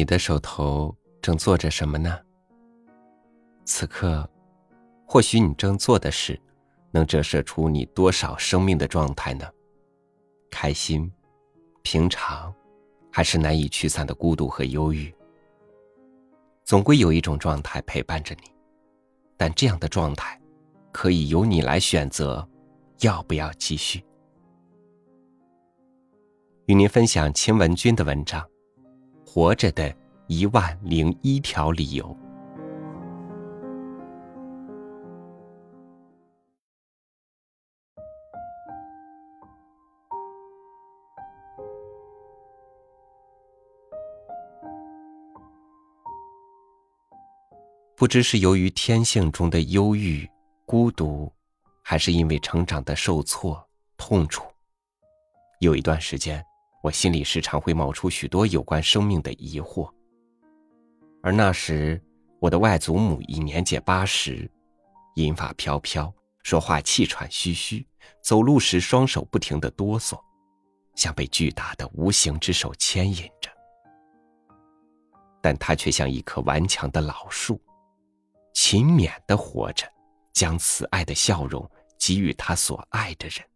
你的手头正做着什么呢？此刻，或许你正做的事，能折射出你多少生命的状态呢？开心、平常，还是难以驱散的孤独和忧郁？总归有一种状态陪伴着你，但这样的状态，可以由你来选择，要不要继续？与您分享秦文君的文章。活着的一万零一条理由，不知是由于天性中的忧郁、孤独，还是因为成长的受挫、痛楚，有一段时间。我心里时常会冒出许多有关生命的疑惑，而那时我的外祖母已年届八十，银发飘飘，说话气喘吁吁，走路时双手不停的哆嗦，像被巨大的无形之手牵引着。但她却像一棵顽强的老树，勤勉的活着，将慈爱的笑容给予她所爱的人。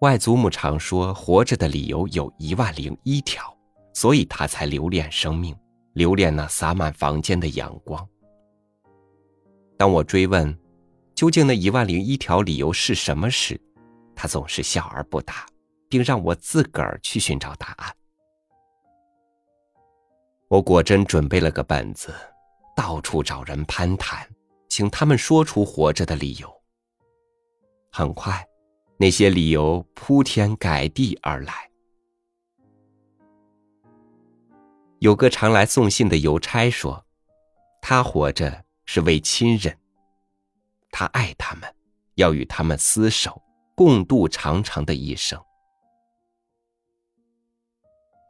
外祖母常说，活着的理由有一万零一条，所以他才留恋生命，留恋那洒满房间的阳光。当我追问，究竟那一万零一条理由是什么时，他总是笑而不答，并让我自个儿去寻找答案。我果真准备了个本子，到处找人攀谈，请他们说出活着的理由。很快。那些理由铺天盖地而来。有个常来送信的邮差说：“他活着是为亲人，他爱他们，要与他们厮守，共度长长的一生。”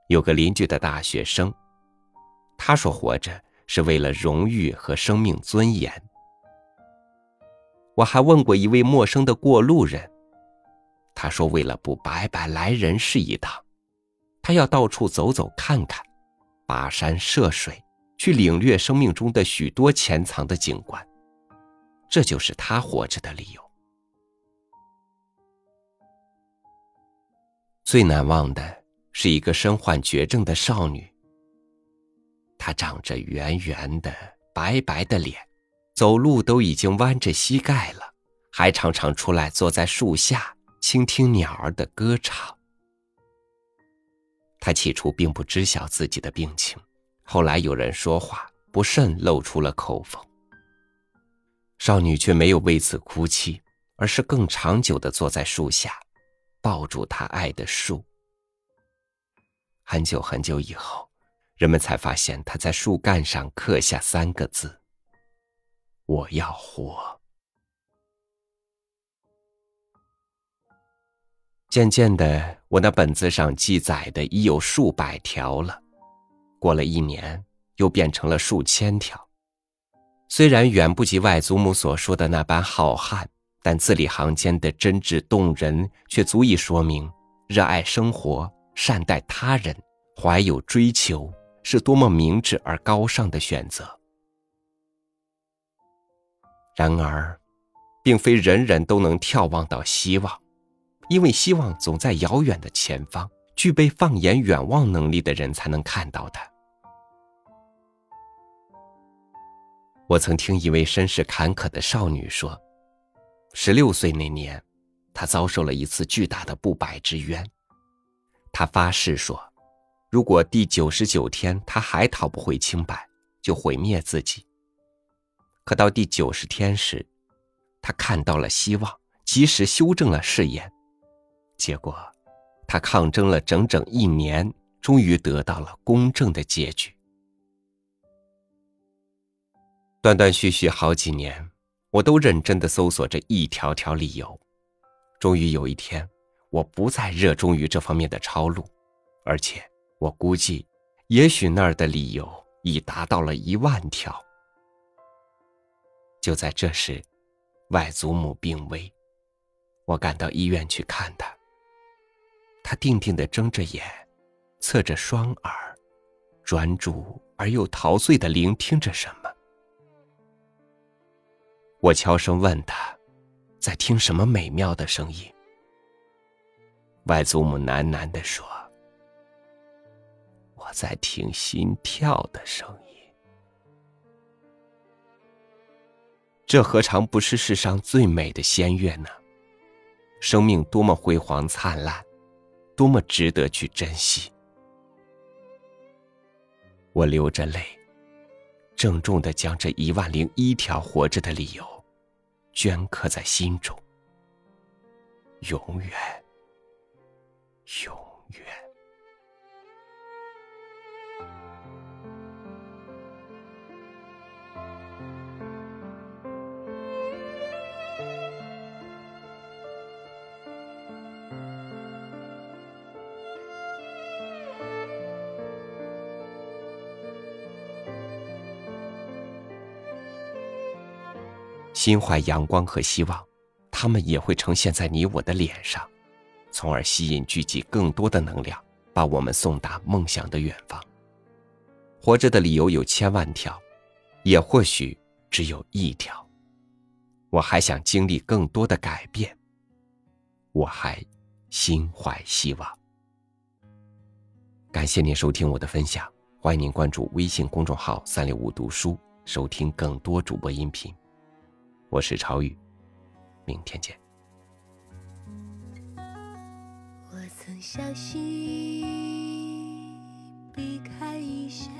有个邻居的大学生，他说：“活着是为了荣誉和生命尊严。”我还问过一位陌生的过路人。他说：“为了不白白来人世一趟，他要到处走走看看，跋山涉水，去领略生命中的许多潜藏的景观。这就是他活着的理由。最难忘的是一个身患绝症的少女。她长着圆圆的、白白的脸，走路都已经弯着膝盖了，还常常出来坐在树下。”倾听鸟儿的歌唱。他起初并不知晓自己的病情，后来有人说话不慎露出了口风。少女却没有为此哭泣，而是更长久的坐在树下，抱住她爱的树。很久很久以后，人们才发现她在树干上刻下三个字：“我要活。”渐渐的，我那本子上记载的已有数百条了。过了一年，又变成了数千条。虽然远不及外祖母所说的那般浩瀚，但字里行间的真挚动人，却足以说明热爱生活、善待他人、怀有追求是多么明智而高尚的选择。然而，并非人人都能眺望到希望。因为希望总在遥远的前方，具备放眼远望能力的人才能看到它。我曾听一位身世坎坷的少女说，十六岁那年，她遭受了一次巨大的不白之冤。她发誓说，如果第九十九天她还讨不回清白，就毁灭自己。可到第九十天时，她看到了希望，及时修正了誓言。结果，他抗争了整整一年，终于得到了公正的结局。断断续续好几年，我都认真的搜索着一条条理由。终于有一天，我不再热衷于这方面的抄录，而且我估计，也许那儿的理由已达到了一万条。就在这时，外祖母病危，我赶到医院去看她。他定定的睁着眼，侧着双耳，专注而又陶醉的聆听着什么。我悄声问他，在听什么美妙的声音。外祖母喃喃地说：“我在听心跳的声音。”这何尝不是世上最美的仙乐呢？生命多么辉煌灿烂，多么值得去珍惜。我流着泪，郑重的将这一万零一条活着的理由，镌刻在心中，永远，永远。心怀阳光和希望，他们也会呈现在你我的脸上，从而吸引聚集更多的能量，把我们送达梦想的远方。活着的理由有千万条，也或许只有一条。我还想经历更多的改变，我还心怀希望。感谢您收听我的分享，欢迎您关注微信公众号“三六五读书”，收听更多主播音频。我是超宇，明天见。我曾相信，避开一线，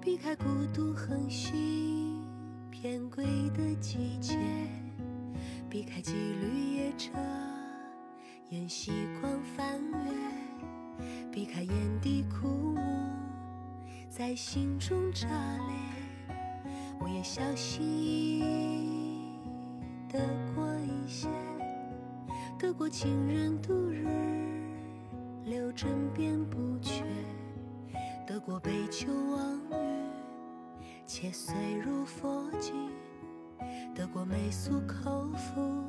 避开孤独横行偏轨的季节，避开几缕夜车沿夕光翻越，避开眼底枯木在心中炸裂，我也小心。得过一些，得过情人度日，留枕边不缺；得过杯酒忘语，且碎入佛经；得过媚俗口服，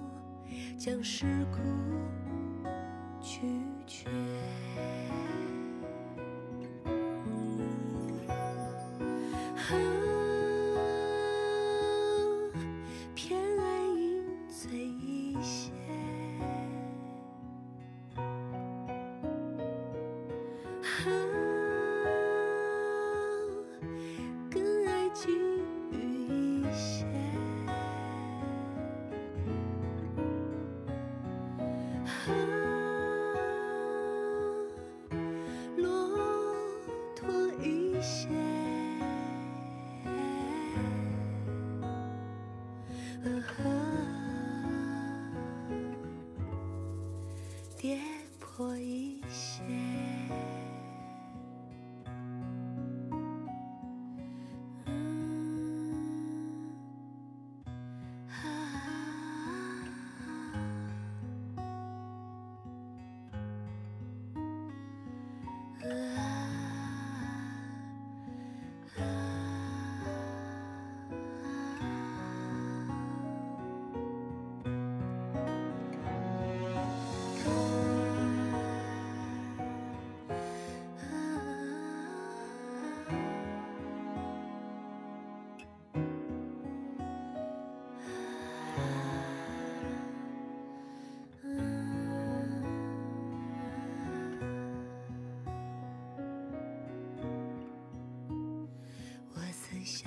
将世故拒绝。跌破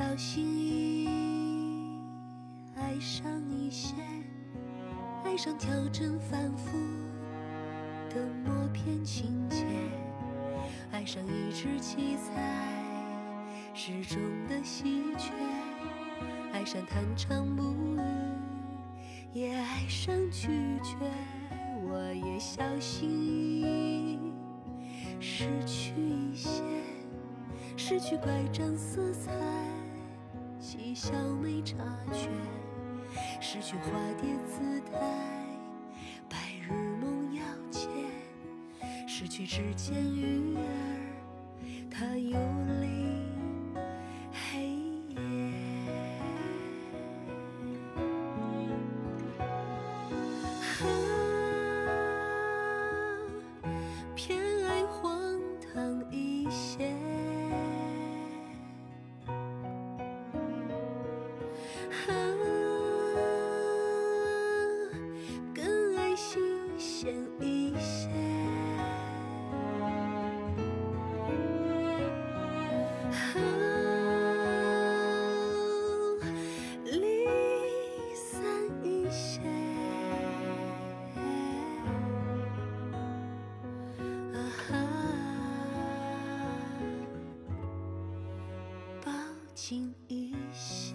小心翼翼爱上一些，爱上调整反复的默片情节，爱上一只七彩时钟的喜鹊，爱上弹唱母语，也爱上拒绝。我也小心翼翼失去一些，失去乖张色彩。嬉笑没察觉，失去化蝶姿态，白日梦要切，失去指尖鱼儿，它游了更爱新鲜一些。离散一些。啊哈，抱紧一些